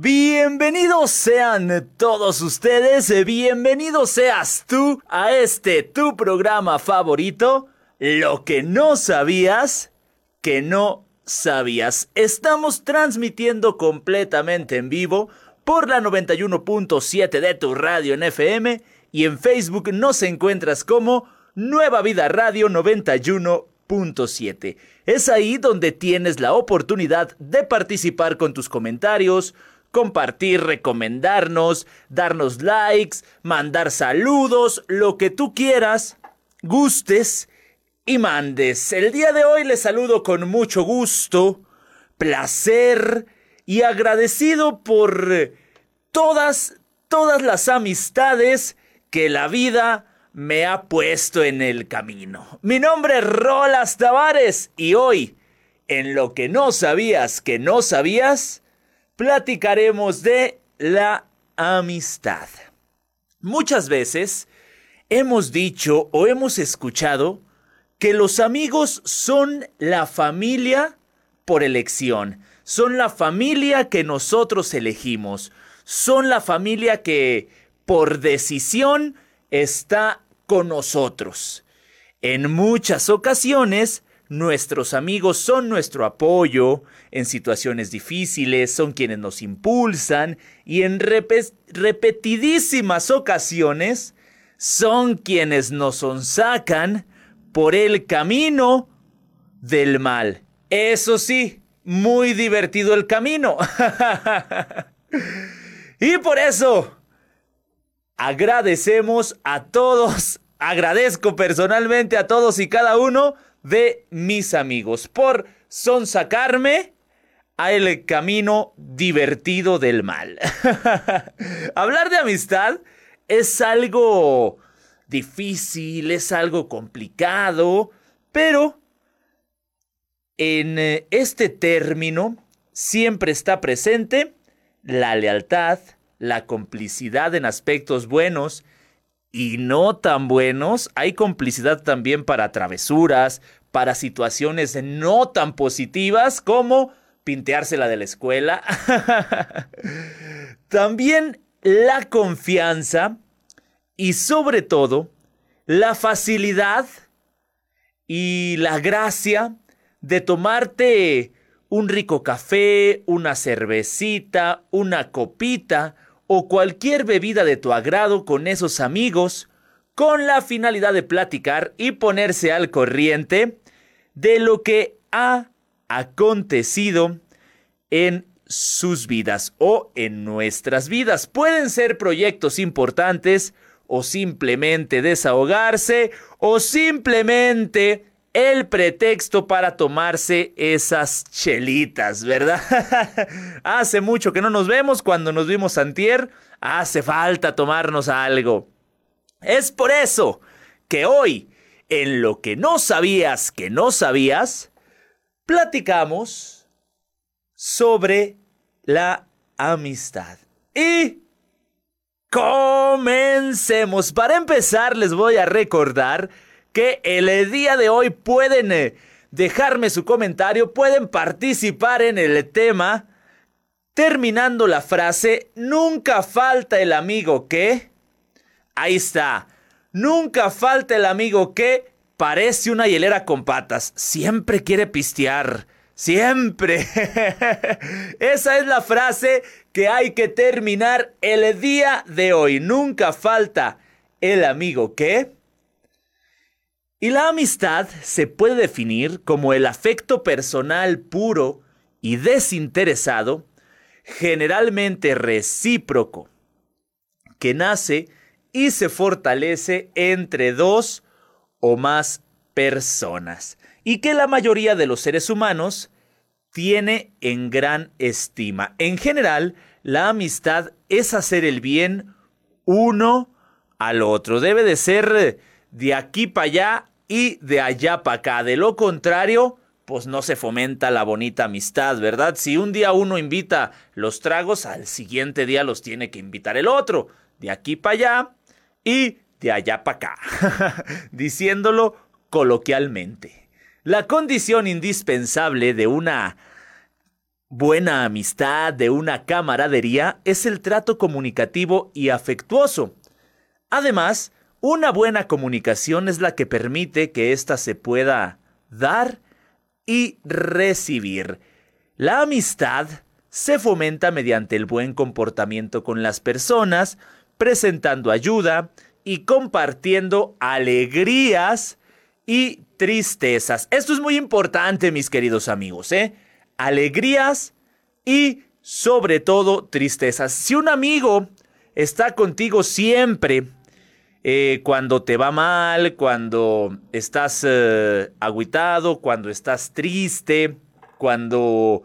Bienvenidos sean todos ustedes, bienvenidos seas tú a este tu programa favorito, Lo que no sabías que no sabías. Estamos transmitiendo completamente en vivo por la 91.7 de tu radio en FM y en Facebook nos encuentras como Nueva Vida Radio 91.7. Es ahí donde tienes la oportunidad de participar con tus comentarios, compartir, recomendarnos, darnos likes, mandar saludos, lo que tú quieras, gustes y mandes. El día de hoy les saludo con mucho gusto, placer y agradecido por todas, todas las amistades que la vida me ha puesto en el camino. Mi nombre es Rolas Tavares y hoy, en lo que no sabías que no sabías, platicaremos de la amistad. Muchas veces hemos dicho o hemos escuchado que los amigos son la familia por elección, son la familia que nosotros elegimos, son la familia que por decisión está con nosotros. En muchas ocasiones Nuestros amigos son nuestro apoyo en situaciones difíciles, son quienes nos impulsan y en repetidísimas ocasiones son quienes nos sonsacan por el camino del mal. Eso sí, muy divertido el camino. y por eso agradecemos a todos, agradezco personalmente a todos y cada uno de mis amigos por sonsacarme a el camino divertido del mal. Hablar de amistad es algo difícil, es algo complicado, pero en eh, este término siempre está presente la lealtad, la complicidad en aspectos buenos y no tan buenos. Hay complicidad también para travesuras, para situaciones no tan positivas como pinteársela de la escuela. también la confianza y sobre todo la facilidad y la gracia de tomarte un rico café, una cervecita, una copita, o cualquier bebida de tu agrado con esos amigos con la finalidad de platicar y ponerse al corriente de lo que ha acontecido en sus vidas o en nuestras vidas. Pueden ser proyectos importantes o simplemente desahogarse o simplemente el pretexto para tomarse esas chelitas, ¿verdad? Hace mucho que no nos vemos, cuando nos vimos antier, hace falta tomarnos algo. Es por eso que hoy, en lo que no sabías que no sabías, platicamos sobre la amistad. Y comencemos. Para empezar, les voy a recordar que el día de hoy pueden eh, dejarme su comentario, pueden participar en el tema. Terminando la frase, nunca falta el amigo que... Ahí está. Nunca falta el amigo que parece una hielera con patas. Siempre quiere pistear. Siempre. Esa es la frase que hay que terminar el día de hoy. Nunca falta el amigo que... Y la amistad se puede definir como el afecto personal puro y desinteresado, generalmente recíproco, que nace y se fortalece entre dos o más personas, y que la mayoría de los seres humanos tiene en gran estima. En general, la amistad es hacer el bien uno al otro. Debe de ser de aquí para allá y de allá para acá. De lo contrario, pues no se fomenta la bonita amistad, ¿verdad? Si un día uno invita los tragos, al siguiente día los tiene que invitar el otro. De aquí para allá y de allá para acá. Diciéndolo coloquialmente. La condición indispensable de una buena amistad, de una camaradería, es el trato comunicativo y afectuoso. Además, una buena comunicación es la que permite que ésta se pueda dar y recibir. La amistad se fomenta mediante el buen comportamiento con las personas, presentando ayuda y compartiendo alegrías y tristezas. Esto es muy importante, mis queridos amigos, ¿eh? Alegrías y sobre todo tristezas. Si un amigo está contigo siempre, eh, cuando te va mal, cuando estás eh, aguitado, cuando estás triste, cuando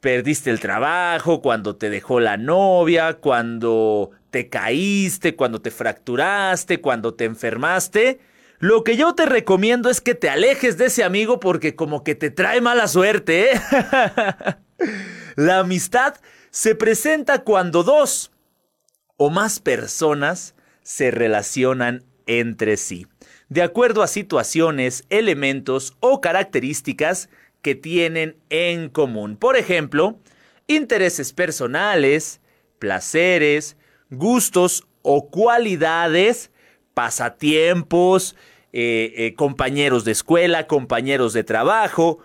perdiste el trabajo, cuando te dejó la novia, cuando te caíste, cuando te fracturaste, cuando te enfermaste. Lo que yo te recomiendo es que te alejes de ese amigo porque como que te trae mala suerte. ¿eh? la amistad se presenta cuando dos o más personas se relacionan entre sí, de acuerdo a situaciones, elementos o características que tienen en común. Por ejemplo, intereses personales, placeres, gustos o cualidades, pasatiempos, eh, eh, compañeros de escuela, compañeros de trabajo.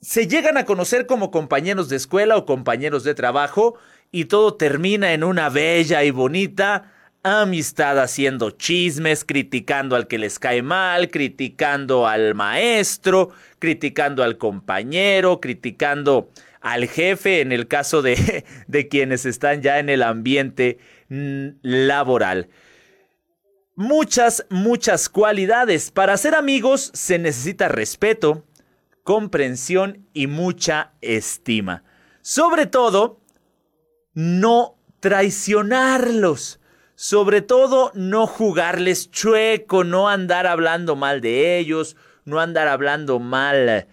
Se llegan a conocer como compañeros de escuela o compañeros de trabajo y todo termina en una bella y bonita amistad haciendo chismes, criticando al que les cae mal, criticando al maestro, criticando al compañero, criticando al jefe en el caso de, de quienes están ya en el ambiente mm, laboral. Muchas, muchas cualidades. Para ser amigos se necesita respeto, comprensión y mucha estima. Sobre todo, no traicionarlos. Sobre todo, no jugarles chueco, no andar hablando mal de ellos, no andar hablando mal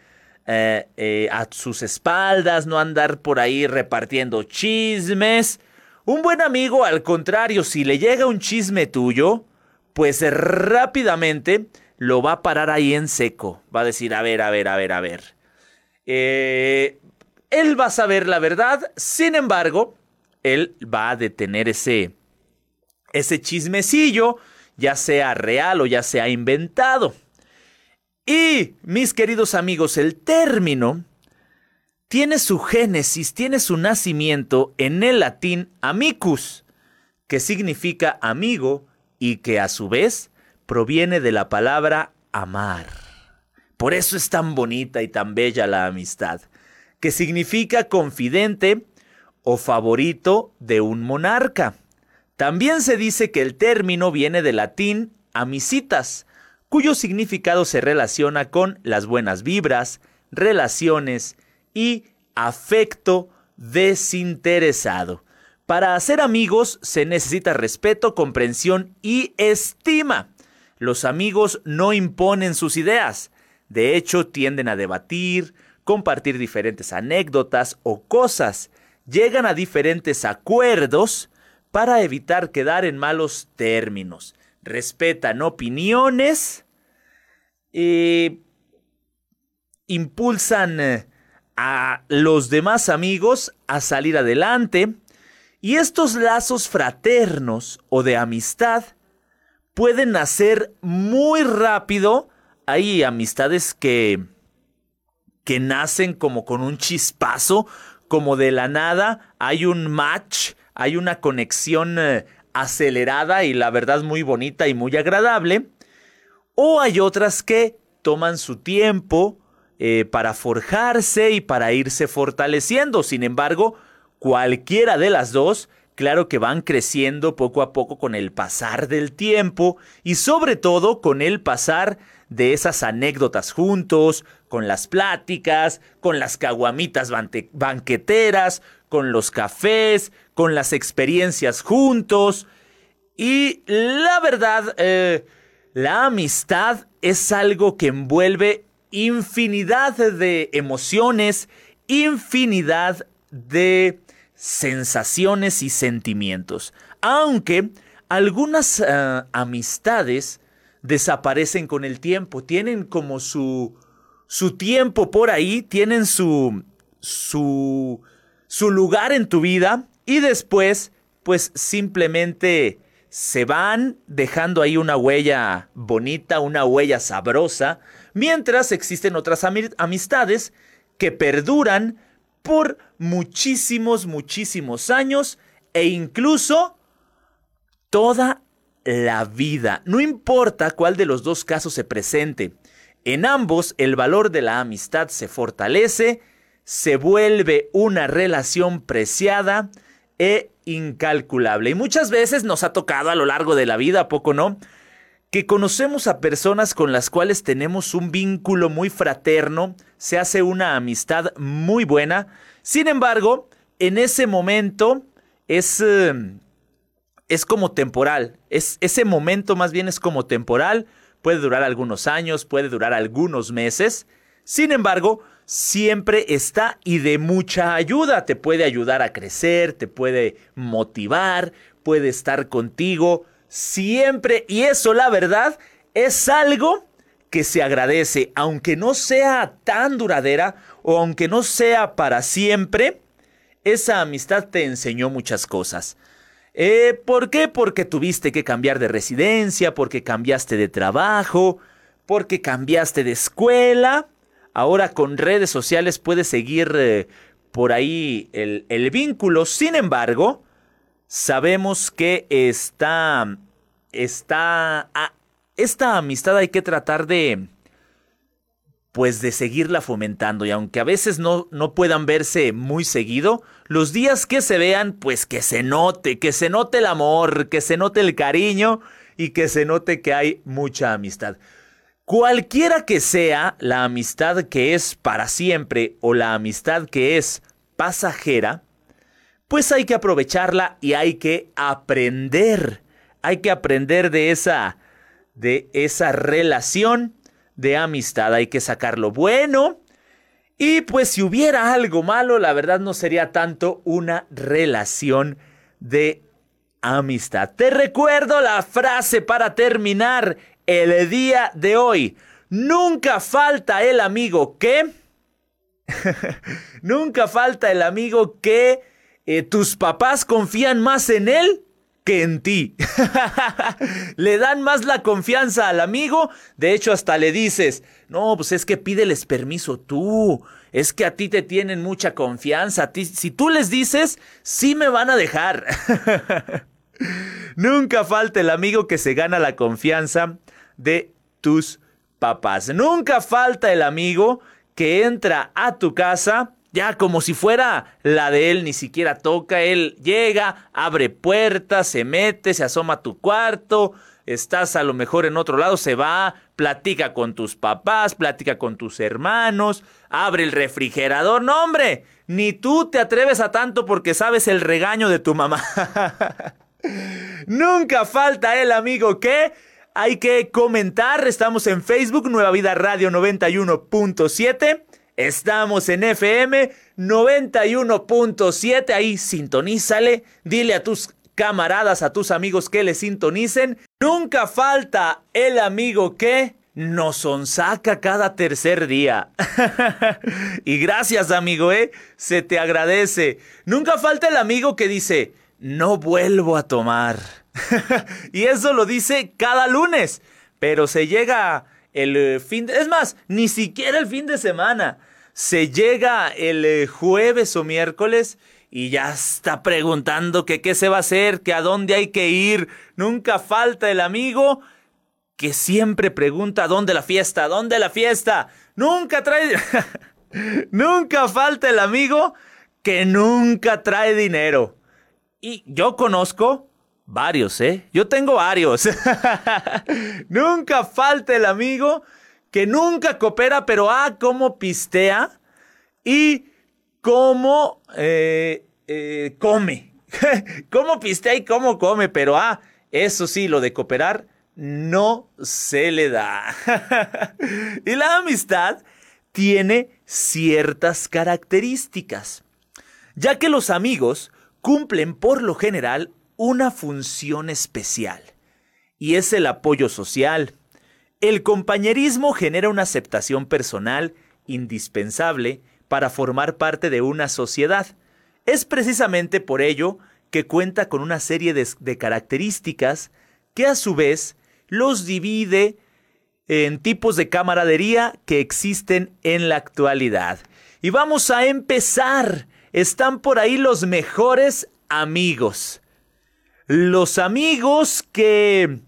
eh, eh, a sus espaldas, no andar por ahí repartiendo chismes. Un buen amigo, al contrario, si le llega un chisme tuyo, pues rápidamente lo va a parar ahí en seco. Va a decir, a ver, a ver, a ver, a ver. Eh, él va a saber la verdad, sin embargo, él va a detener ese, ese chismecillo, ya sea real o ya sea inventado. Y, mis queridos amigos, el término tiene su génesis, tiene su nacimiento en el latín amicus, que significa amigo y que a su vez proviene de la palabra amar. Por eso es tan bonita y tan bella la amistad, que significa confidente o favorito de un monarca. También se dice que el término viene del latín amicitas, cuyo significado se relaciona con las buenas vibras, relaciones y afecto desinteresado. Para hacer amigos se necesita respeto, comprensión y estima. Los amigos no imponen sus ideas, de hecho tienden a debatir, compartir diferentes anécdotas o cosas, llegan a diferentes acuerdos para evitar quedar en malos términos. Respetan opiniones y impulsan eh, a los demás amigos a salir adelante. Y estos lazos fraternos o de amistad pueden nacer muy rápido. Hay amistades que, que nacen como con un chispazo, como de la nada. Hay un match hay una conexión eh, acelerada y la verdad muy bonita y muy agradable. O hay otras que toman su tiempo eh, para forjarse y para irse fortaleciendo. Sin embargo, cualquiera de las dos, claro que van creciendo poco a poco con el pasar del tiempo y sobre todo con el pasar de esas anécdotas juntos, con las pláticas, con las caguamitas banqueteras, con los cafés, con las experiencias juntos. Y la verdad, eh, la amistad es algo que envuelve infinidad de emociones, infinidad de sensaciones y sentimientos. Aunque algunas eh, amistades desaparecen con el tiempo, tienen como su, su tiempo por ahí, tienen su, su, su lugar en tu vida y después pues simplemente se van dejando ahí una huella bonita, una huella sabrosa, mientras existen otras amistades que perduran por muchísimos, muchísimos años e incluso toda la vida. No importa cuál de los dos casos se presente. En ambos el valor de la amistad se fortalece, se vuelve una relación preciada e incalculable. Y muchas veces nos ha tocado a lo largo de la vida, poco no? Que conocemos a personas con las cuales tenemos un vínculo muy fraterno, se hace una amistad muy buena. Sin embargo, en ese momento es, eh, es como temporal. Es, ese momento más bien es como temporal. Puede durar algunos años, puede durar algunos meses. Sin embargo, siempre está y de mucha ayuda. Te puede ayudar a crecer, te puede motivar, puede estar contigo siempre. Y eso, la verdad, es algo que se agradece, aunque no sea tan duradera o aunque no sea para siempre, esa amistad te enseñó muchas cosas. Eh, ¿Por qué? Porque tuviste que cambiar de residencia, porque cambiaste de trabajo, porque cambiaste de escuela Ahora con redes sociales puedes seguir eh, por ahí el, vínculo. Sin embargo, sabemos que está, está, esta amistad hay que tratar de, pues de seguirla fomentando y aunque a veces no, no puedan verse muy seguido, los días que se vean, pues que se note, que se note el amor, que se note el cariño y que se note que hay mucha amistad. Cualquiera que sea la amistad que es para siempre o la amistad que es pasajera, pues hay que aprovecharla y hay que aprender. Hay que aprender de esa de esa relación de amistad, hay que sacar lo bueno. Y pues si hubiera algo malo, la verdad no sería tanto una relación de amistad. Te recuerdo la frase para terminar el día de hoy. Nunca falta el amigo que... Nunca falta el amigo que eh, tus papás confían más en él que en ti. le dan más la confianza al amigo. De hecho, hasta le dices, no, pues es que pídeles permiso tú. Es que a ti te tienen mucha confianza. A ti, si tú les dices, sí me van a dejar. Nunca falta el amigo que se gana la confianza de tus papás. Nunca falta el amigo que entra a tu casa ya como si fuera la de él, ni siquiera toca, él llega, abre puertas, se mete, se asoma a tu cuarto, estás a lo mejor en otro lado, se va, platica con tus papás, platica con tus hermanos, abre el refrigerador, no hombre, ni tú te atreves a tanto porque sabes el regaño de tu mamá. Nunca falta el amigo que hay que comentar. Estamos en Facebook, Nueva Vida Radio 91.7. Estamos en FM 91.7. Ahí sintonízale. Dile a tus camaradas, a tus amigos que le sintonicen. Nunca falta el amigo que nos sonsaca cada tercer día. y gracias, amigo, ¿eh? Se te agradece. Nunca falta el amigo que dice, no vuelvo a tomar. y eso lo dice cada lunes. Pero se llega el eh, fin de... Es más, ni siquiera el fin de semana. Se llega el eh, jueves o miércoles y ya está preguntando qué se va a hacer, que a dónde hay que ir. Nunca falta el amigo que siempre pregunta dónde la fiesta, dónde la fiesta. Nunca trae... nunca falta el amigo que nunca trae dinero. Y yo conozco Varios, ¿eh? Yo tengo varios. nunca falta el amigo que nunca coopera, pero ah, cómo pistea y cómo eh, eh, come. cómo pistea y cómo come, pero ah, eso sí, lo de cooperar no se le da. y la amistad tiene ciertas características, ya que los amigos cumplen por lo general una función especial, y es el apoyo social. El compañerismo genera una aceptación personal indispensable para formar parte de una sociedad. Es precisamente por ello que cuenta con una serie de, características que a su vez los divide en tipos de camaradería que existen en la actualidad. Y vamos a empezar. Están por ahí los mejores amigos. Los amigos que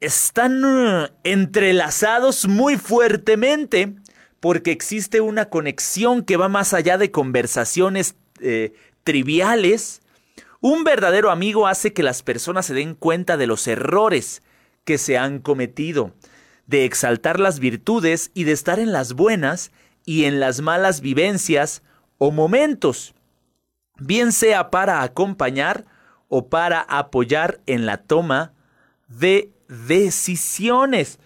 están uh, entrelazados muy fuertemente porque existe una conexión que va más allá de conversaciones eh, triviales. Un verdadero amigo hace que las personas se den cuenta de los errores que se han cometido, de exaltar las virtudes y de estar en las buenas y en las malas vivencias o momentos, bien sea para acompañar o para apoyar en la toma de decisiones.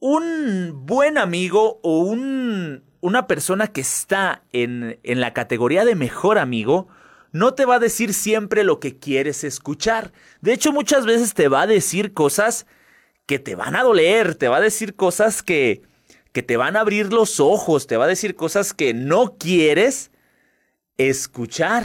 Un buen amigo o un, una persona que está en, en la categoría de mejor amigo no te va a decir siempre lo que quieres escuchar. De hecho, muchas veces te va a decir cosas que te van a doler, te va a decir cosas que, que te van a abrir los ojos, te va a decir cosas que no quieres escuchar.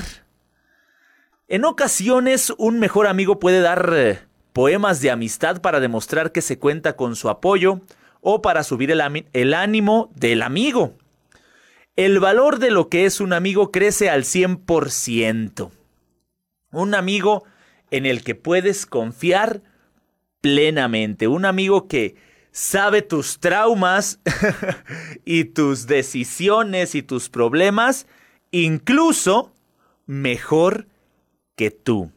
En ocasiones, un mejor amigo puede dar eh, poemas de amistad para demostrar que se cuenta con su apoyo o para subir el, ánimo del amigo. El valor de lo que es un amigo crece al 100%. Un amigo en el que puedes confiar plenamente. Un amigo que sabe tus traumas y tus decisiones y tus problemas, incluso mejor que tú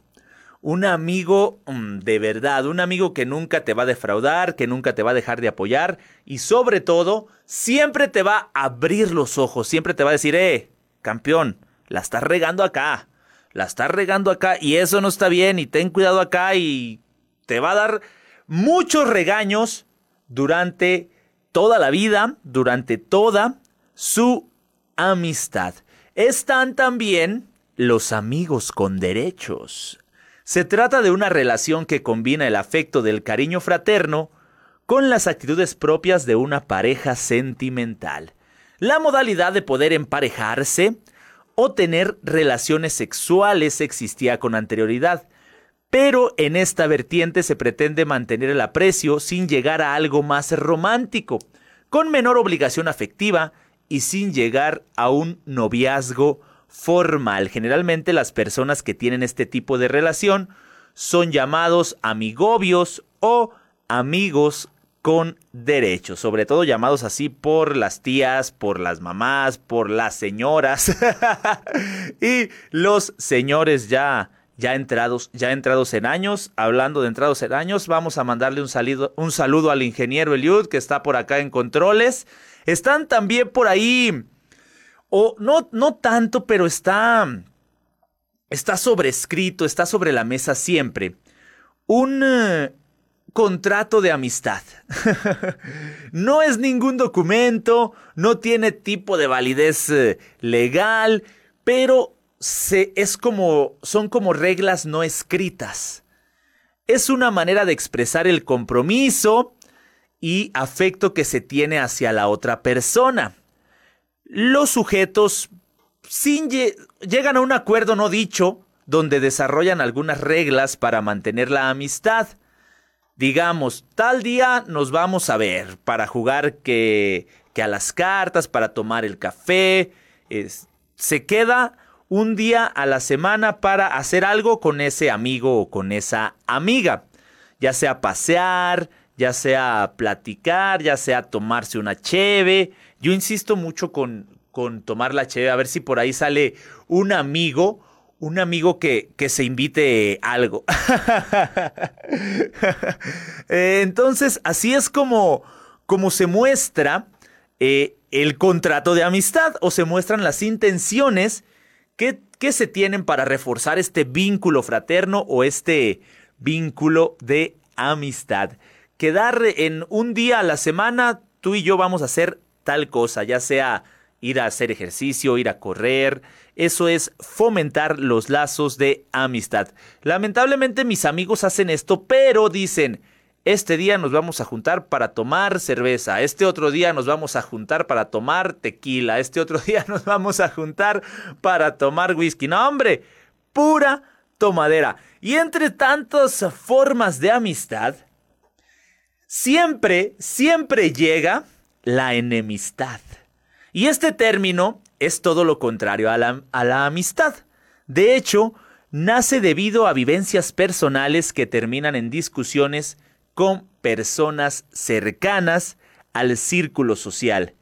un amigo mm, de verdad, un amigo que nunca te va a defraudar, que nunca te va a dejar de apoyar y sobre todo, siempre te va a abrir los ojos, siempre te va a decir, eh, campeón, la estás regando acá, la estás regando acá y eso no está bien y ten cuidado acá y te va a dar muchos regaños durante toda la vida, durante toda su amistad. Están también los amigos con derechos. Se trata de una relación que combina el afecto del cariño fraterno con las actitudes propias de una pareja sentimental. La modalidad de poder emparejarse o tener relaciones sexuales existía con anterioridad, pero en esta vertiente se pretende mantener el aprecio sin llegar a algo más romántico, con menor obligación afectiva y sin llegar a un noviazgo formal. Generalmente las personas que tienen este tipo de relación son llamados amigobios o amigos con derechos, sobre todo llamados así por las tías, por las mamás, por las señoras y los señores ya ya entrados, ya entrados en años, hablando de entrados en años, vamos a mandarle un saludo, un saludo al ingeniero Eliud que está por acá en controles. Están también por ahí o no, no tanto, pero está, está sobrescrito, está sobre la mesa siempre. Un eh, contrato de amistad. no es ningún documento, no tiene tipo de validez eh, legal, pero se, es como, son como reglas no escritas. Es una manera de expresar el compromiso y afecto que se tiene hacia la otra persona los sujetos llegan a un acuerdo no dicho donde desarrollan algunas reglas para mantener la amistad. Digamos, tal día nos vamos a ver para jugar que a las cartas, para tomar el café. se queda un día a la semana para hacer algo con ese amigo o con esa amiga. Ya sea pasear, ya sea platicar, ya sea tomarse una cheve. Yo insisto mucho con, con tomar la cheve, a ver si por ahí sale un amigo, un amigo que, que se invite algo. Eh, entonces, así es como, como se muestra eh, el contrato de amistad o se muestran las intenciones que, que se tienen para reforzar este vínculo fraterno o este vínculo de amistad quedar en un día a la semana, tú y yo vamos a hacer tal cosa, ya sea ir a hacer ejercicio, ir a correr. Eso es fomentar los lazos de amistad. Lamentablemente mis amigos hacen esto, pero dicen, este día nos vamos a juntar para tomar cerveza, este otro día nos vamos a juntar para tomar tequila, este otro día nos vamos a juntar para tomar whisky. No, hombre, pura tomadera. Y entre tantas formas de amistad, siempre, siempre llega la enemistad. Y este término es todo lo contrario a la, amistad. De hecho, nace debido a vivencias personales que terminan en discusiones con personas cercanas al círculo social,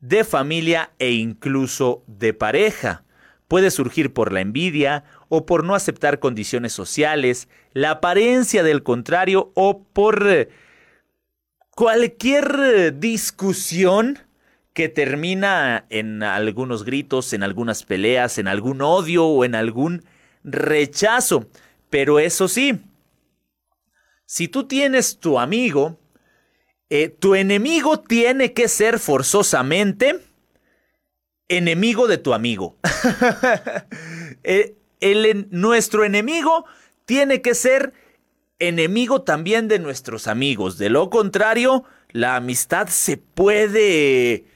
de familia e incluso de pareja. Puede surgir por la envidia o por no aceptar condiciones sociales, la apariencia del contrario o por cualquier eh, discusión que termina en algunos gritos, en algunas peleas, en algún odio o en algún rechazo. Pero eso sí, si tú tienes tu amigo, eh, tu enemigo tiene que ser forzosamente enemigo de tu amigo. Eh, nuestro enemigo tiene que ser enemigo también de nuestros amigos. De lo contrario, la amistad se puede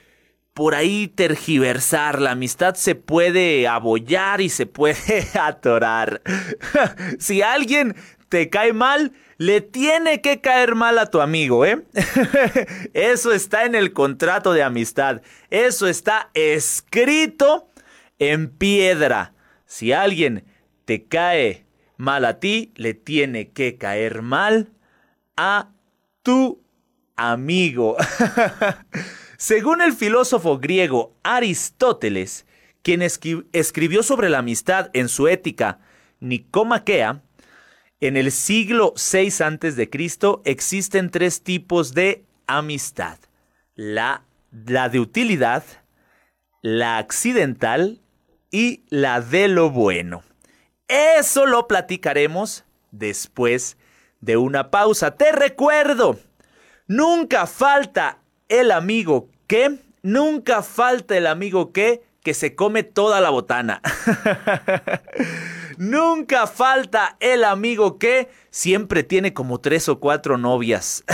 por ahí tergiversar, la amistad se puede abollar y se puede atorar. si alguien te cae mal, le tiene que caer mal a tu amigo, ¿eh? Eso está en el contrato de amistad. Eso está escrito en piedra. Si alguien te cae mal a ti, le tiene que caer mal a tu amigo. Según el filósofo griego Aristóteles, quien escribió sobre la amistad en su ética Nicomaquea, en el siglo VI a.C. existen tres tipos de amistad. La, la de utilidad, la accidental y la de lo bueno. Eso lo platicaremos después de una pausa. Te recuerdo, nunca falta el amigo que, nunca falta el amigo que, que se come toda la botana. Nunca falta el amigo que siempre tiene como tres o cuatro novias.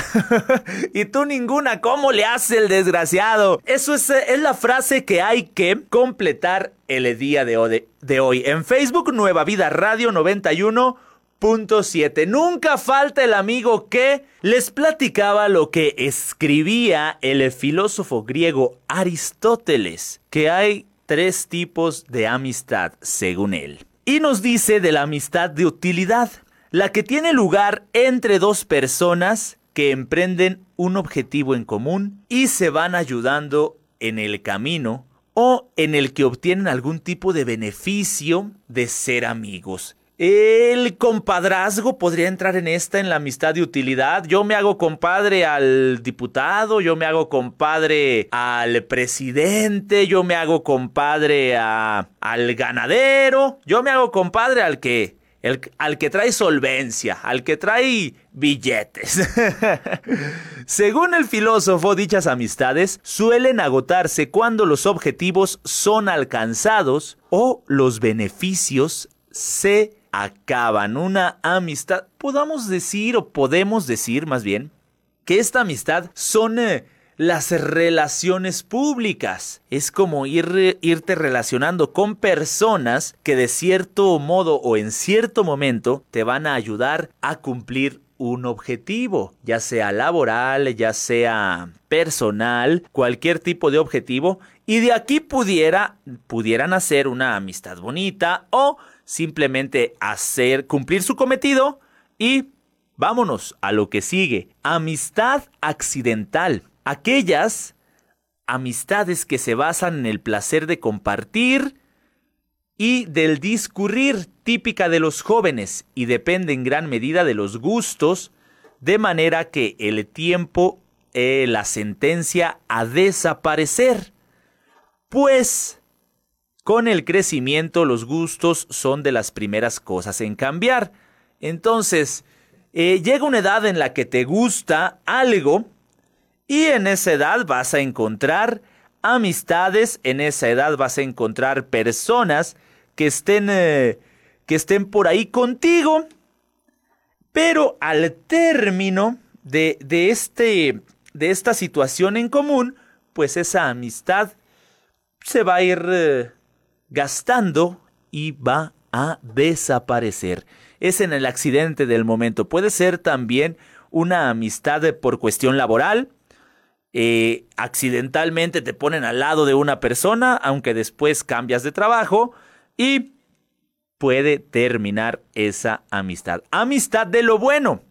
y tú ninguna, ¿cómo le hace el desgraciado? Eso es, es la frase que hay que completar el día de hoy. De hoy. En Facebook, Nueva Vida Radio 91. Punto 7. Nunca falta el amigo que les platicaba lo que escribía el filósofo griego Aristóteles, que hay tres tipos de amistad según él y nos dice de la amistad de utilidad, la que tiene lugar entre dos personas que emprenden un objetivo en común y se van ayudando en el camino o en el que obtienen algún tipo de beneficio de ser amigos. El compadrazgo podría entrar en esta, en la amistad de utilidad. Yo me hago compadre al diputado, yo me hago compadre al presidente, yo me hago compadre al ganadero, yo me hago compadre al que, el, al que trae solvencia, al que trae billetes. Según el filósofo, dichas amistades suelen agotarse cuando los objetivos son alcanzados o los beneficios se acaban. Una amistad, podamos decir o podemos decir más bien, que esta amistad son eh, las relaciones públicas. Es como ir, irte relacionando con personas que de cierto modo o en cierto momento te van a ayudar a cumplir un objetivo, ya sea laboral, ya sea personal, cualquier tipo de objetivo, y de aquí pudiera, pudieran hacer una amistad bonita o simplemente hacer, cumplir su cometido y vámonos a lo que sigue. Amistad accidental. Aquellas amistades que se basan en el placer de compartir y del discurrir típica de los jóvenes y depende en gran medida de los gustos, de manera que el tiempo eh, la sentencia a desaparecer. Pues con el crecimiento los gustos son de las primeras cosas en cambiar. Entonces, eh, llega una edad en la que te gusta algo y en esa edad vas a encontrar amistades, en esa edad vas a encontrar personas que estén, eh, que estén por ahí contigo. Pero al término de, de, este, de esta situación en común, pues esa amistad se va a ir eh, gastando y va a desaparecer. Es en el accidente del momento. Puede ser también una amistad por cuestión laboral. Eh, accidentalmente te ponen al lado de una persona, aunque después cambias de trabajo y puede terminar esa amistad. Amistad de lo bueno.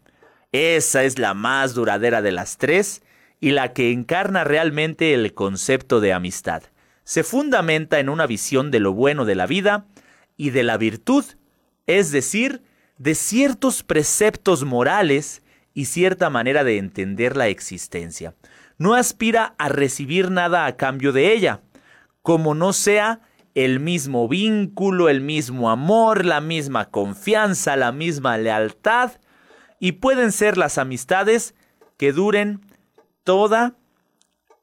Esa es la más duradera de las tres y la que encarna realmente el concepto de amistad. Se fundamenta en una visión de lo bueno de la vida y de la virtud, es decir, de ciertos preceptos morales y cierta manera de entender la existencia. No aspira a recibir nada a cambio de ella, como no sea el mismo vínculo, el mismo amor, la misma confianza, la misma lealtad, y pueden ser las amistades que duren toda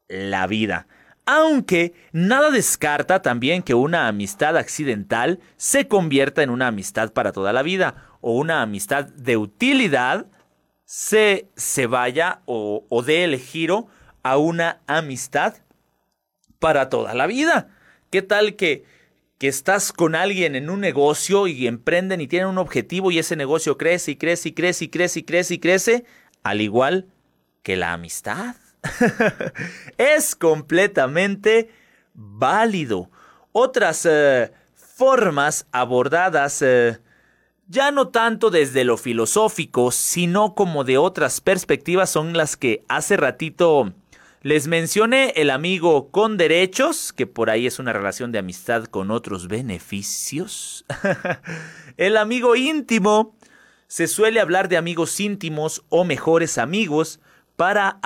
la vida. Aunque nada descarta también que una amistad accidental se convierta en una amistad para toda la vida o una amistad de utilidad se, se vaya o, o dé el giro a una amistad para toda la vida. ¿Qué tal que, que estás con alguien en un negocio y emprenden y tienen un objetivo y ese negocio crece y crece y crece y crece y crece y crece, al igual que la amistad? es completamente válido. Otras eh, formas abordadas eh, ya no tanto desde lo filosófico, sino como de otras perspectivas son las que hace ratito les mencioné el amigo con derechos, que por ahí es una relación de amistad con otros beneficios. el amigo íntimo. Se suele hablar de amigos íntimos o mejores amigos para,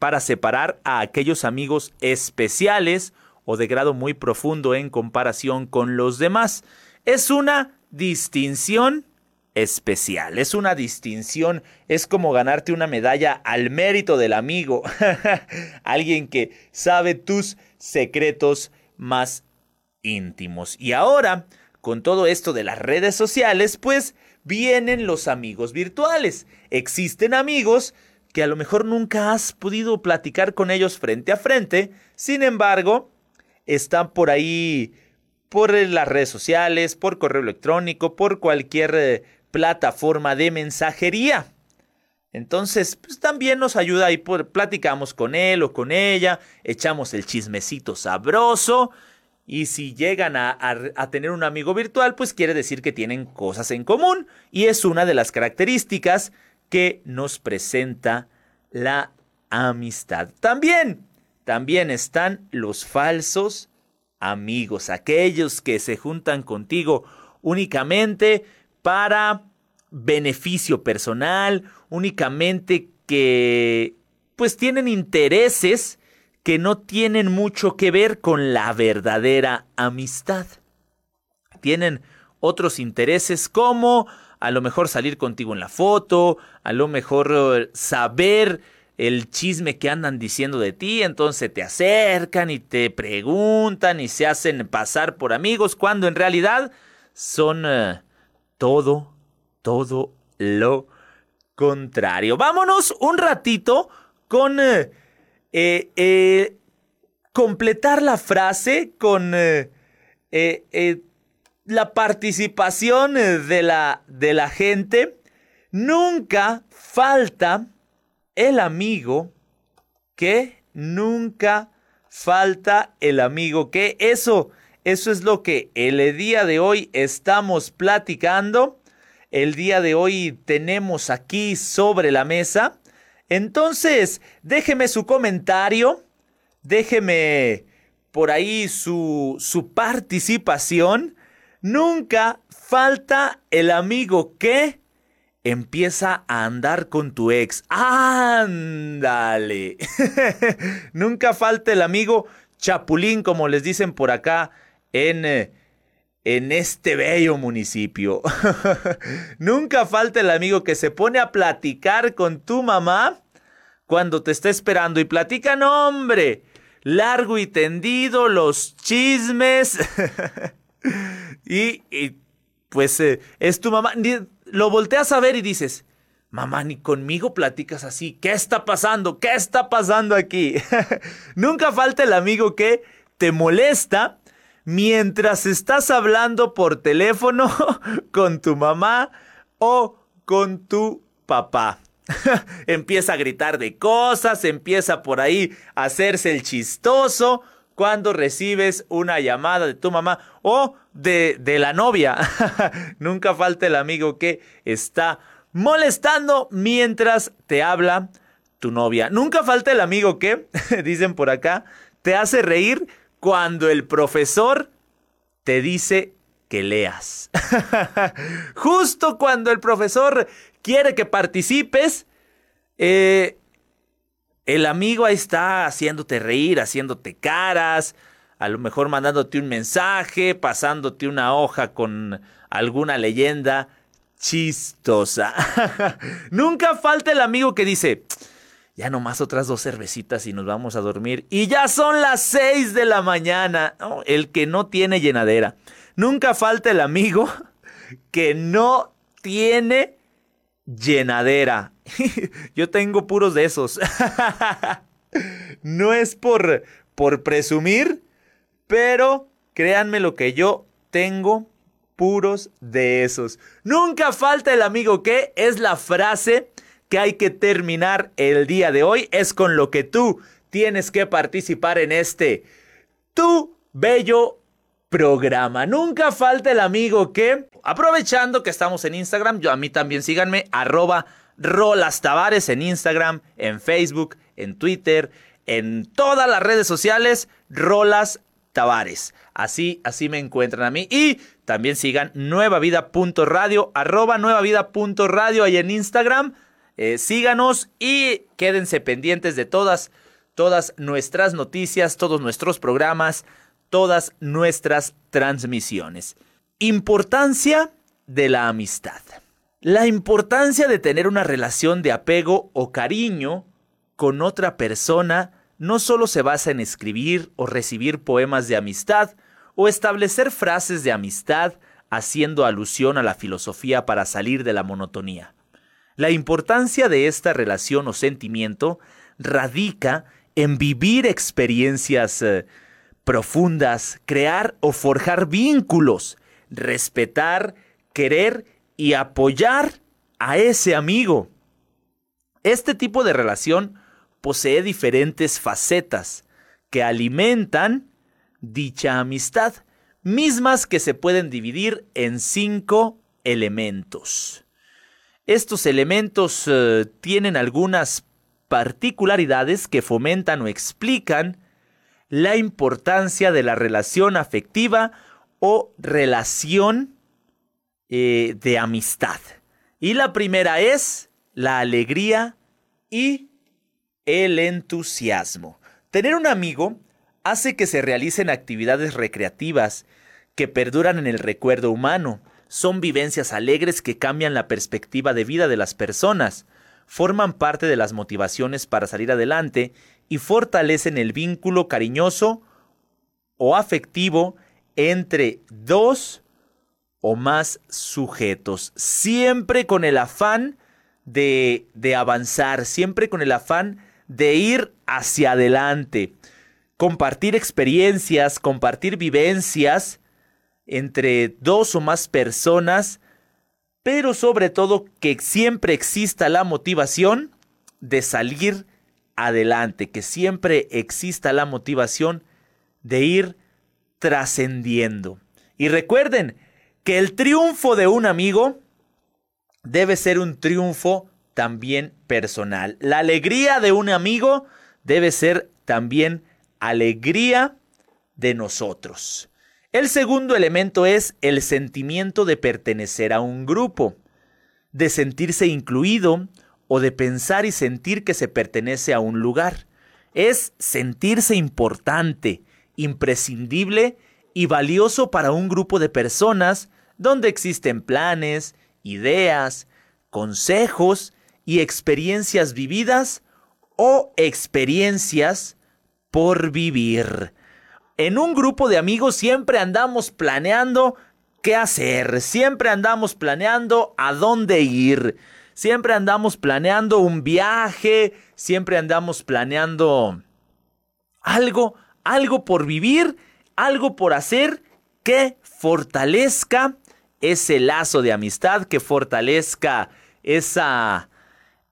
para separar a aquellos amigos especiales o de grado muy profundo en comparación con los demás. Es una distinción especial, es una distinción, es como ganarte una medalla al mérito del amigo, alguien que sabe tus secretos más íntimos. Y ahora, con todo esto de las redes sociales, pues vienen los amigos virtuales. Existen amigos que a lo mejor nunca has podido platicar con ellos frente a frente, sin embargo, están por ahí por las redes sociales, por correo electrónico, por cualquier eh, plataforma de mensajería. Entonces, pues también nos ayuda ahí, platicamos con él o con ella, echamos el chismecito sabroso. Y si llegan a, tener un amigo virtual, pues quiere decir que tienen cosas en común. Y es una de las características que nos presenta la amistad. También, también están los falsos amigos, aquellos que se juntan contigo únicamente para beneficio personal, únicamente que pues tienen intereses que no tienen mucho que ver con la verdadera amistad. Tienen otros intereses como a lo mejor salir contigo en la foto, a lo mejor eh, saber el chisme que andan diciendo de ti, entonces te acercan y te preguntan y se hacen pasar por amigos cuando en realidad son eh, todo, todo lo contrario. Vámonos un ratito con eh, completar la frase con la participación de la, de la gente. Nunca falta el amigo que nunca falta el amigo que eso eso es lo que el día de hoy estamos platicando. El día de hoy tenemos aquí sobre la mesa. Entonces, déjeme su comentario, déjeme por ahí su, su participación. Nunca falta el amigo que empieza a andar con tu ex. Ándale. Nunca falta el amigo chapulín, como les dicen por acá en, eh, en este bello municipio. Nunca falta el amigo que se pone a platicar con tu mamá cuando te está esperando y platican, hombre, largo y tendido, los chismes. y, pues eh, es tu mamá. Lo volteas a ver y dices, Mamá, ni conmigo platicas así. ¿Qué está pasando? ¿Qué está pasando aquí? Nunca falta el amigo que te molesta mientras estás hablando por teléfono con tu mamá o con tu papá. empieza a gritar de cosas, empieza por ahí a hacerse el chistoso cuando recibes una llamada de tu mamá o de, de la novia. Nunca falta el amigo que está molestando mientras te habla tu novia. Nunca falta el amigo que, dicen por acá, te hace reír cuando el profesor te dice que leas. Justo cuando el profesor quiere que participes, eh, el amigo ahí está haciéndote reír, haciéndote caras, a lo mejor mandándote un mensaje, pasándote una hoja con alguna leyenda chistosa. Nunca falta el amigo que dice, ya nomás otras dos cervecitas y nos vamos a dormir. Y ya son las seis de la mañana. el que no tiene llenadera. Nunca falta el amigo que no tiene llenadera. Yo tengo puros de esos. no es por, por presumir, pero créanme lo que yo tengo puros de esos. Nunca falta el amigo que es la frase que hay que terminar el día de hoy. Es con lo que tú tienes que participar en este tu bello programa. Nunca falta el amigo que, aprovechando que estamos en Instagram, yo a mí también síganme, arroba Rolas Tavares en Instagram, en Facebook, en Twitter, en todas las redes sociales, Rolas Tavares. Así, así me encuentran a mí. Y también sigan nuevavida.radio, arroba nuevavida.radio ahí en Instagram. Eh, síganos y quédense pendientes de todas, todas nuestras noticias, todos nuestros programas, todas nuestras transmisiones. Importancia de la amistad. La importancia de tener una relación de apego o cariño con otra persona no solo se basa en escribir o recibir poemas de amistad o establecer frases de amistad haciendo alusión a la filosofía para salir de la monotonía. La importancia de esta relación o sentimiento radica en vivir experiencias eh, profundas, crear o forjar vínculos, respetar, querer y apoyar a ese amigo. Este tipo de relación posee diferentes facetas que alimentan dicha amistad, mismas que se pueden dividir en cinco elementos. Estos elementos eh, tienen algunas particularidades que fomentan o explican la importancia de la relación afectiva o relación eh, de amistad. Y la primera es la alegría y el entusiasmo. Tener un amigo hace que se realicen actividades recreativas que perduran en el recuerdo humano. Son vivencias alegres que cambian la perspectiva de vida de las personas, forman parte de las motivaciones para salir adelante y fortalecen el vínculo cariñoso o afectivo entre dos o más sujetos, siempre con el afán de, de avanzar, siempre con el afán de ir hacia adelante, compartir experiencias, compartir vivencias entre dos o más personas, pero sobre todo que siempre exista la motivación de salir adelante, que siempre exista la motivación de ir trascendiendo. Y recuerden que el triunfo de un amigo debe ser un triunfo también personal. La alegría de un amigo debe ser también alegría de nosotros. El segundo elemento es el sentimiento de pertenecer a un grupo, de sentirse incluido o de pensar y sentir que se pertenece a un lugar. Es sentirse importante, imprescindible y valioso para un grupo de personas donde existen planes, ideas, consejos y experiencias vividas o experiencias por vivir. En un grupo de amigos siempre andamos planeando qué hacer, siempre andamos planeando a dónde ir, siempre andamos planeando un viaje, siempre andamos planeando algo, algo por vivir, algo por hacer que fortalezca ese lazo de amistad, que fortalezca esa,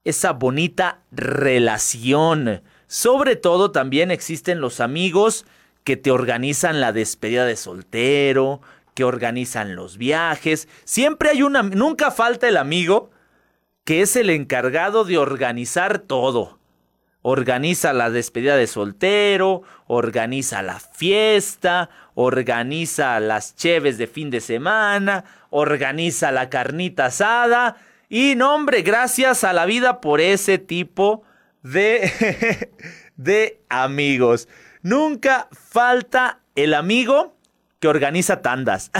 esa bonita relación. Sobre todo también existen los amigos que te organizan la despedida de soltero, que organizan los viajes. Siempre hay una, nunca falta el amigo que es el encargado de organizar todo. Organiza la despedida de soltero, organiza la fiesta, organiza las cheves de fin de semana, organiza la carnita asada. Y no, hombre, gracias a la vida por ese tipo de, de amigos. Nunca falta el amigo que organiza tandas.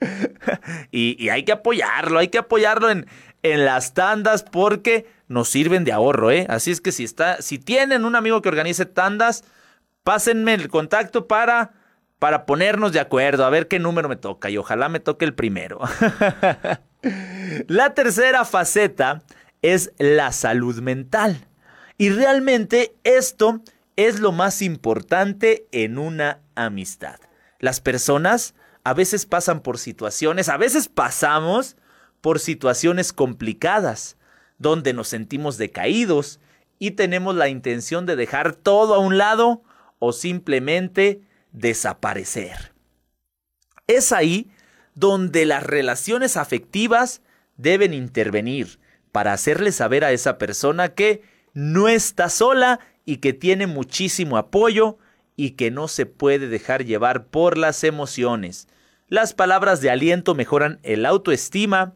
y, hay que apoyarlo, hay que apoyarlo en, en las tandas porque nos sirven de ahorro, ¿eh? Así es que si, está, si tienen un amigo que organice tandas, pásenme el contacto para, para ponernos de acuerdo, a ver qué número me toca y ojalá me toque el primero. la tercera faceta es la salud mental. Y realmente esto es lo más importante en una amistad. Las personas a veces pasan por situaciones, a veces pasamos por situaciones complicadas, donde nos sentimos decaídos y tenemos la intención de dejar todo a un lado o simplemente desaparecer. Es ahí donde las relaciones afectivas deben intervenir para hacerle saber a esa persona que no está sola y que tiene muchísimo apoyo y que no se puede dejar llevar por las emociones. Las palabras de aliento mejoran el autoestima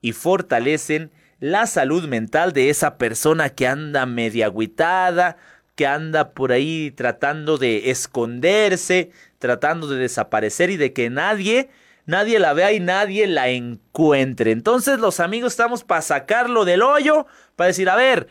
y fortalecen la salud mental de esa persona que anda media agüitada, que anda por ahí tratando de esconderse, tratando de desaparecer y de que nadie, nadie la vea y nadie la encuentre. Entonces los amigos estamos para sacarlo del hoyo, para decir, a ver,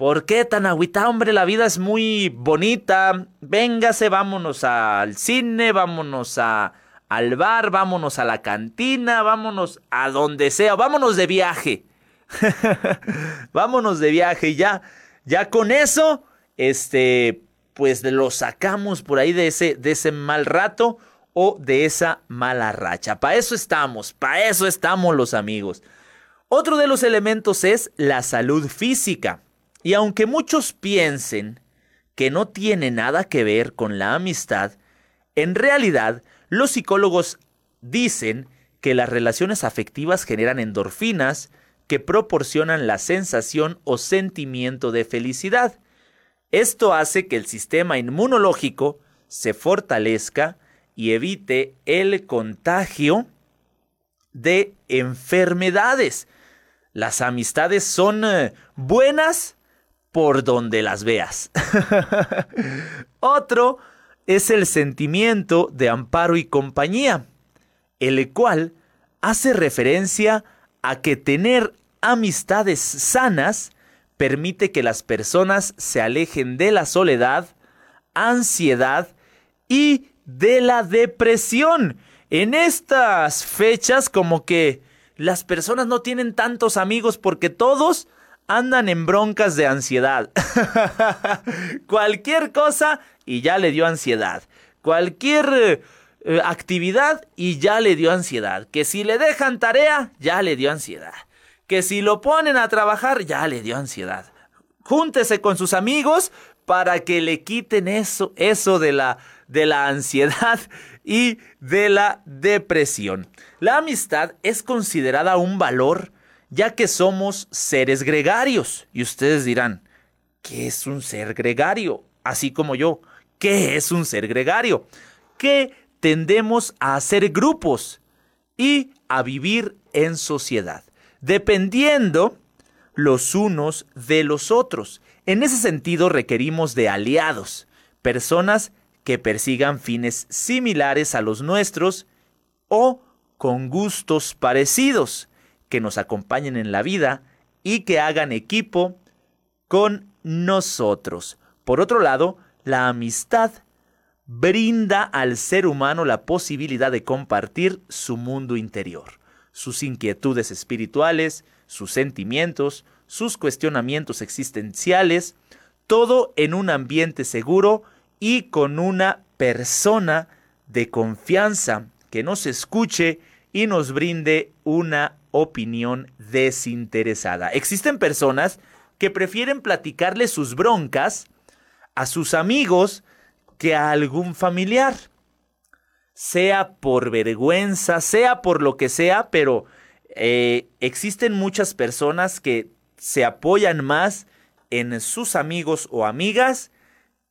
¿Por qué tan agüita, hombre? La vida es muy bonita. Véngase, vámonos al cine, vámonos a, al bar, vámonos a la cantina, vámonos a donde sea, vámonos de viaje. vámonos de viaje ya, ya con eso, este, pues lo sacamos por ahí de ese, de ese mal rato o de esa mala racha. Para eso estamos, para eso estamos los amigos. Otro de los elementos es la salud física. Y aunque muchos piensen que no tiene nada que ver con la amistad, en realidad los psicólogos dicen que las relaciones afectivas generan endorfinas que proporcionan la sensación o sentimiento de felicidad. Esto hace que el sistema inmunológico se fortalezca y evite el contagio de enfermedades. Las amistades son eh, buenas por donde las veas. Otro es el sentimiento de amparo y compañía, el cual hace referencia a que tener amistades sanas permite que las personas se alejen de la soledad, ansiedad y de la depresión. En estas fechas como que las personas no tienen tantos amigos porque todos andan en broncas de ansiedad. Cualquier cosa y ya le dio ansiedad. Cualquier eh, actividad y ya le dio ansiedad. Que si le dejan tarea, ya le dio ansiedad. Que si lo ponen a trabajar, ya le dio ansiedad. Júntese con sus amigos para que le quiten eso, eso de la, de la ansiedad y de la depresión. La amistad es considerada un valor ya que somos seres gregarios. Y ustedes dirán, ¿qué es un ser gregario? Así como yo, ¿qué es un ser gregario? Que tendemos a hacer grupos y a vivir en sociedad, dependiendo los unos de los otros. En ese sentido requerimos de aliados, personas que persigan fines similares a los nuestros o con gustos parecidos que nos acompañen en la vida y que hagan equipo con nosotros. Por otro lado, la amistad brinda al ser humano la posibilidad de compartir su mundo interior. sus inquietudes espirituales, sus sentimientos, sus cuestionamientos existenciales, todo en un ambiente seguro y con una persona de confianza que nos escuche y nos brinde una opinión desinteresada. Existen personas que prefieren platicarle sus broncas a sus amigos que a algún familiar. Sea por vergüenza, sea por lo que sea, pero eh, existen muchas personas que se apoyan más en sus amigos o amigas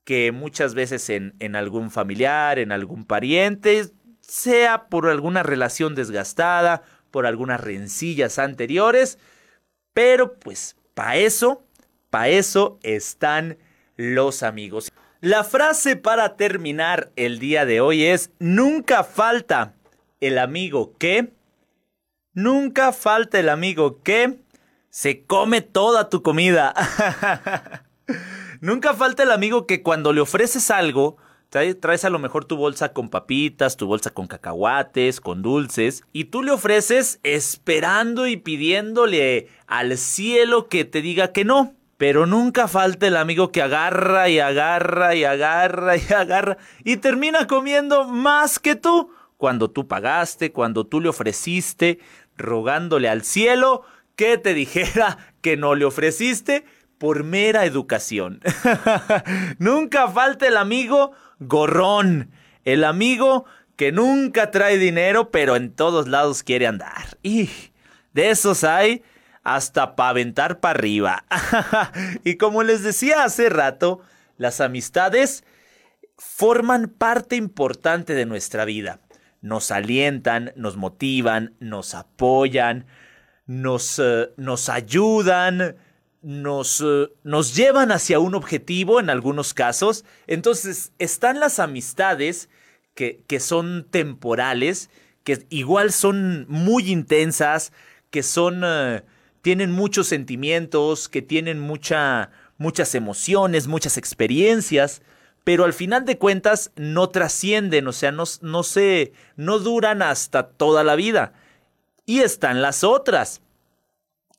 que muchas veces en, en algún familiar, en algún pariente, sea por alguna relación desgastada, por algunas rencillas anteriores, pero pues para eso, para eso están los amigos. La frase para terminar el día de hoy es, nunca falta el amigo que, nunca falta el amigo que se come toda tu comida. nunca falta el amigo que cuando le ofreces algo, Traes a lo mejor tu bolsa con papitas, tu bolsa con cacahuates, con dulces, y tú le ofreces esperando y pidiéndole al cielo que te diga que no. Pero nunca falta el amigo que agarra y agarra y agarra y agarra y termina comiendo más que tú. Cuando tú pagaste, cuando tú le ofreciste, rogándole al cielo que te dijera que no le ofreciste por mera educación. nunca falta el amigo gorrón, el amigo que nunca trae dinero, pero en todos lados quiere andar. Y de esos hay hasta para aventar para arriba. y como les decía hace rato, las amistades forman parte importante de nuestra vida. Nos alientan, nos motivan, nos apoyan, nos, eh, nos ayudan, nos, eh, nos llevan hacia un objetivo en algunos casos. Entonces están las amistades que, que son temporales, que igual son muy intensas, que son... Eh, tienen muchos sentimientos, que tienen mucha, muchas emociones, muchas experiencias, pero al final de cuentas no trascienden, o sea, no, no se, no duran hasta toda la vida. Y están las otras,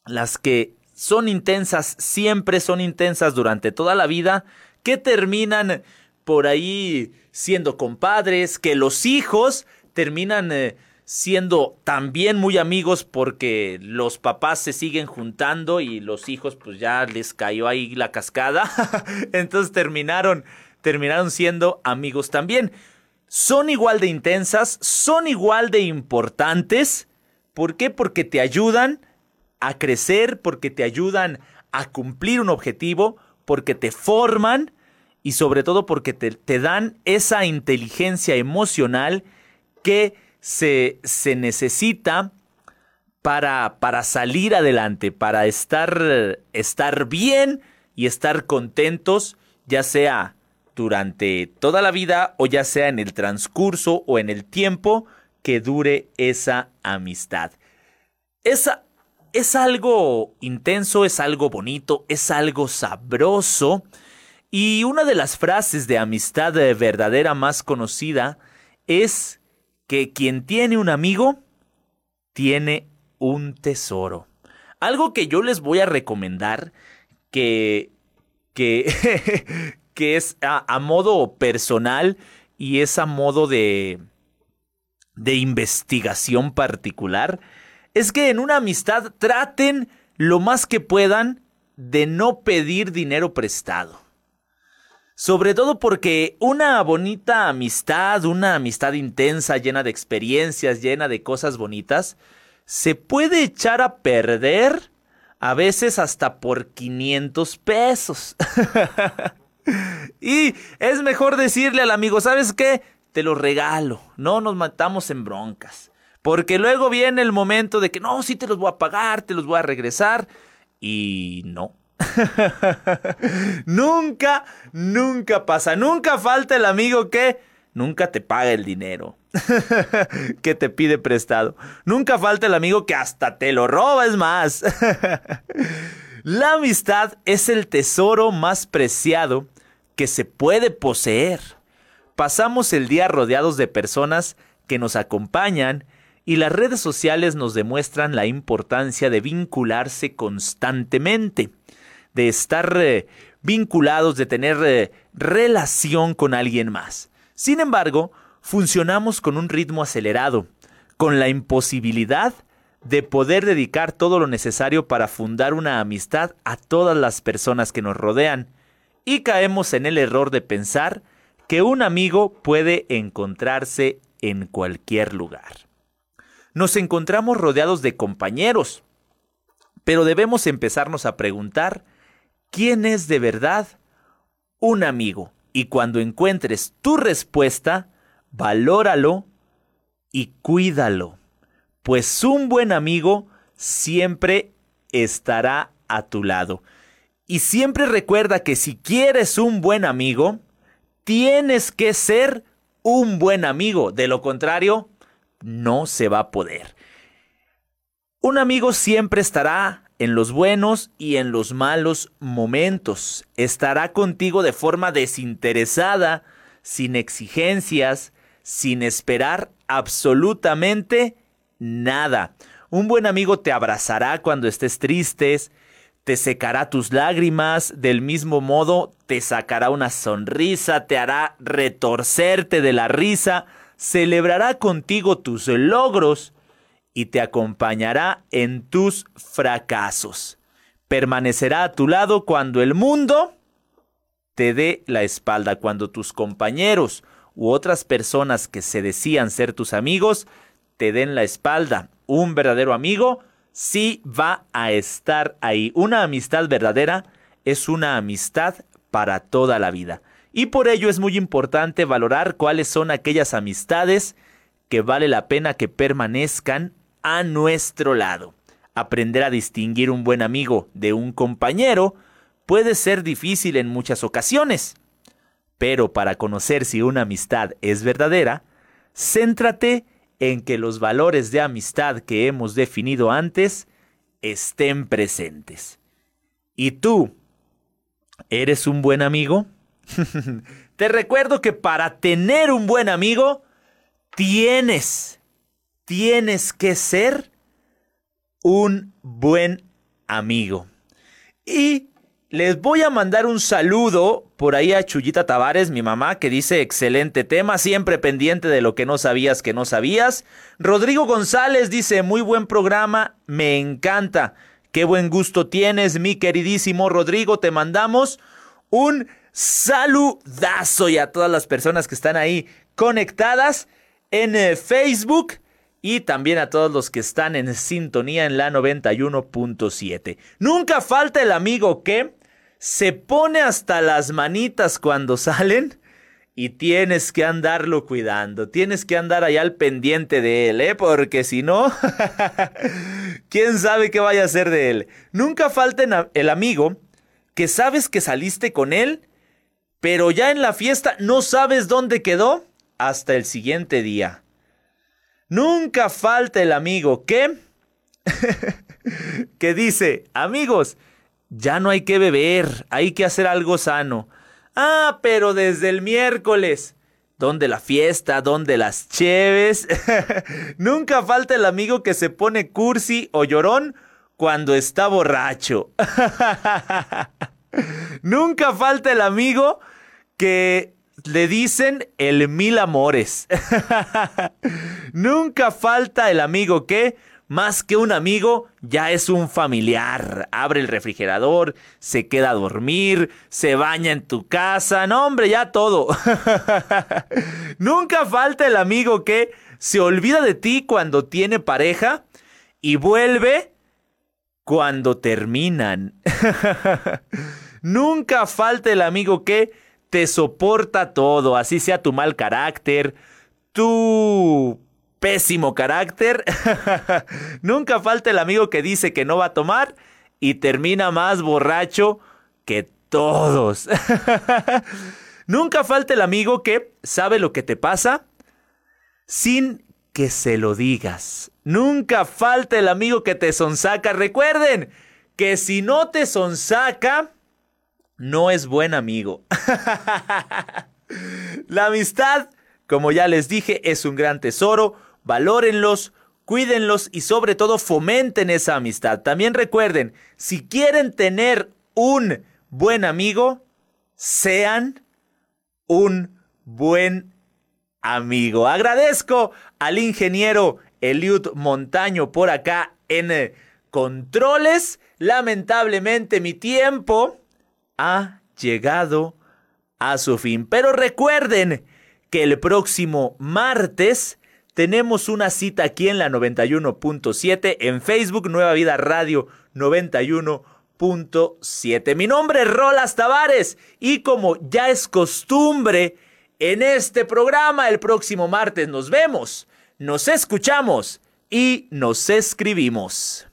las que son intensas, siempre son intensas durante toda la vida, que terminan por ahí siendo compadres, que los hijos terminan eh, siendo también muy amigos porque los papás se siguen juntando y los hijos pues ya les cayó ahí la cascada, entonces terminaron terminaron siendo amigos también. Son igual de intensas, son igual de importantes. ¿Por qué? Porque te ayudan a crecer, porque te ayudan a cumplir un objetivo, porque te forman y sobre todo porque te, dan esa inteligencia emocional que se, se necesita para, para, salir adelante, para estar, estar bien y estar contentos, ya sea durante toda la vida o ya sea en el transcurso o en el tiempo que dure esa amistad. Esa es algo intenso, es algo bonito, es algo sabroso. Y una de las frases de amistad verdadera más conocida es que quien tiene un amigo tiene un tesoro. Algo que yo les voy a recomendar que, que, que es a, a, modo personal y es a modo de, de investigación particular es que en una amistad traten lo más que puedan de no pedir dinero prestado. Sobre todo porque una bonita amistad, una amistad intensa, llena de experiencias, llena de cosas bonitas, se puede echar a perder a veces hasta por 500 pesos. y es mejor decirle al amigo, ¿sabes qué? Te lo regalo, no nos matamos en broncas. Porque luego viene el momento de que no, sí te los voy a pagar, te los voy a regresar. Y no. nunca, nunca pasa. Nunca falta el amigo que nunca te paga el dinero. que te pide prestado. Nunca falta el amigo que hasta te lo roba, es más. La amistad es el tesoro más preciado que se puede poseer. Pasamos el día rodeados de personas que nos acompañan y las redes sociales nos demuestran la importancia de vincularse constantemente, de estar eh, vinculados, de tener eh, relación con alguien más. Sin embargo, funcionamos con un ritmo acelerado, con la imposibilidad de poder dedicar todo lo necesario para fundar una amistad a todas las personas que nos rodean, y caemos en el error de pensar que un amigo puede encontrarse en cualquier lugar. Nos encontramos rodeados de compañeros, pero debemos empezarnos a preguntar quién es de verdad un amigo. Y cuando encuentres tu respuesta, valóralo y cuídalo, pues un buen amigo siempre estará a tu lado. Y siempre recuerda que si quieres un buen amigo, tienes que ser un buen amigo. De lo contrario, no se va a poder. Un amigo siempre estará en los buenos y en los malos momentos. Estará contigo de forma desinteresada, sin exigencias, sin esperar absolutamente nada. Un buen amigo te abrazará cuando estés tristes, te secará tus lágrimas, del mismo modo te sacará una sonrisa, te hará retorcerte de la risa, celebrará contigo tus logros y te acompañará en tus fracasos. Permanecerá a tu lado cuando el mundo te dé la espalda, cuando tus compañeros u otras personas que se decían ser tus amigos te den la espalda. Un verdadero amigo sí va a estar ahí. Una amistad verdadera es una amistad para toda la vida. Y por ello es muy importante valorar cuáles son aquellas amistades que vale la pena que permanezcan a nuestro lado. Aprender a distinguir un buen amigo de un compañero puede ser difícil en muchas ocasiones. Pero para conocer si una amistad es verdadera, céntrate en que los valores de amistad que hemos definido antes estén presentes. ¿Y tú? ¿Eres un buen amigo? Te recuerdo que para tener un buen amigo, tienes, tienes que ser un buen amigo. Y les voy a mandar un saludo por ahí a Chuyita Tavares, mi mamá, que dice excelente tema, siempre pendiente de lo que no sabías que no sabías. Rodrigo González dice muy buen programa, me encanta. Qué buen gusto tienes, mi queridísimo Rodrigo. Te mandamos un saludazo y a todas las personas que están ahí conectadas en eh, Facebook y también a todos los que están en sintonía en la 91.7. Nunca falta el amigo que se pone hasta las manitas cuando salen y tienes que andarlo cuidando, tienes que andar allá al pendiente de él, ¿eh? Porque si no, ¿quién sabe qué vaya a hacer de él? Nunca falta el amigo que sabes que saliste con él pero ya en la fiesta no sabes dónde quedó hasta el siguiente día. Nunca falta el amigo que... que dice, amigos, ya no hay que beber, hay que hacer algo sano. Ah, pero desde el miércoles. ¿Dónde la fiesta? ¿Dónde las cheves? Nunca falta el amigo que se pone cursi o llorón cuando está borracho. Nunca falta el amigo que le dicen el mil amores. Nunca falta el amigo que, más que un amigo, ya es un familiar. Abre el refrigerador, se queda a dormir, se baña en tu casa. No, hombre, ya todo. Nunca falta el amigo que se olvida de ti cuando tiene pareja y vuelve cuando terminan. Nunca falta el amigo que te soporta todo, así sea tu mal carácter, tu pésimo carácter. Nunca falta el amigo que dice que no va a tomar y termina más borracho que todos. Nunca falta el amigo que sabe lo que te pasa sin que se lo digas. Nunca falta el amigo que te sonsaca. Recuerden que si no te sonsaca, no es buen amigo. La amistad, como ya les dije, es un gran tesoro. Valórenlos, cuídenlos y sobre todo fomenten esa amistad. También recuerden, si quieren tener un buen amigo, sean un buen amigo. Agradezco al ingeniero Eliud Montaño por acá en eh, controles. Lamentablemente mi tiempo ha llegado a su fin. Pero recuerden que el próximo martes tenemos una cita aquí en la 91.7 en Facebook Nueva Vida Radio 91.7. Mi nombre es Rolas Tavares y como ya es costumbre en este programa el próximo martes nos vemos, nos escuchamos y nos escribimos.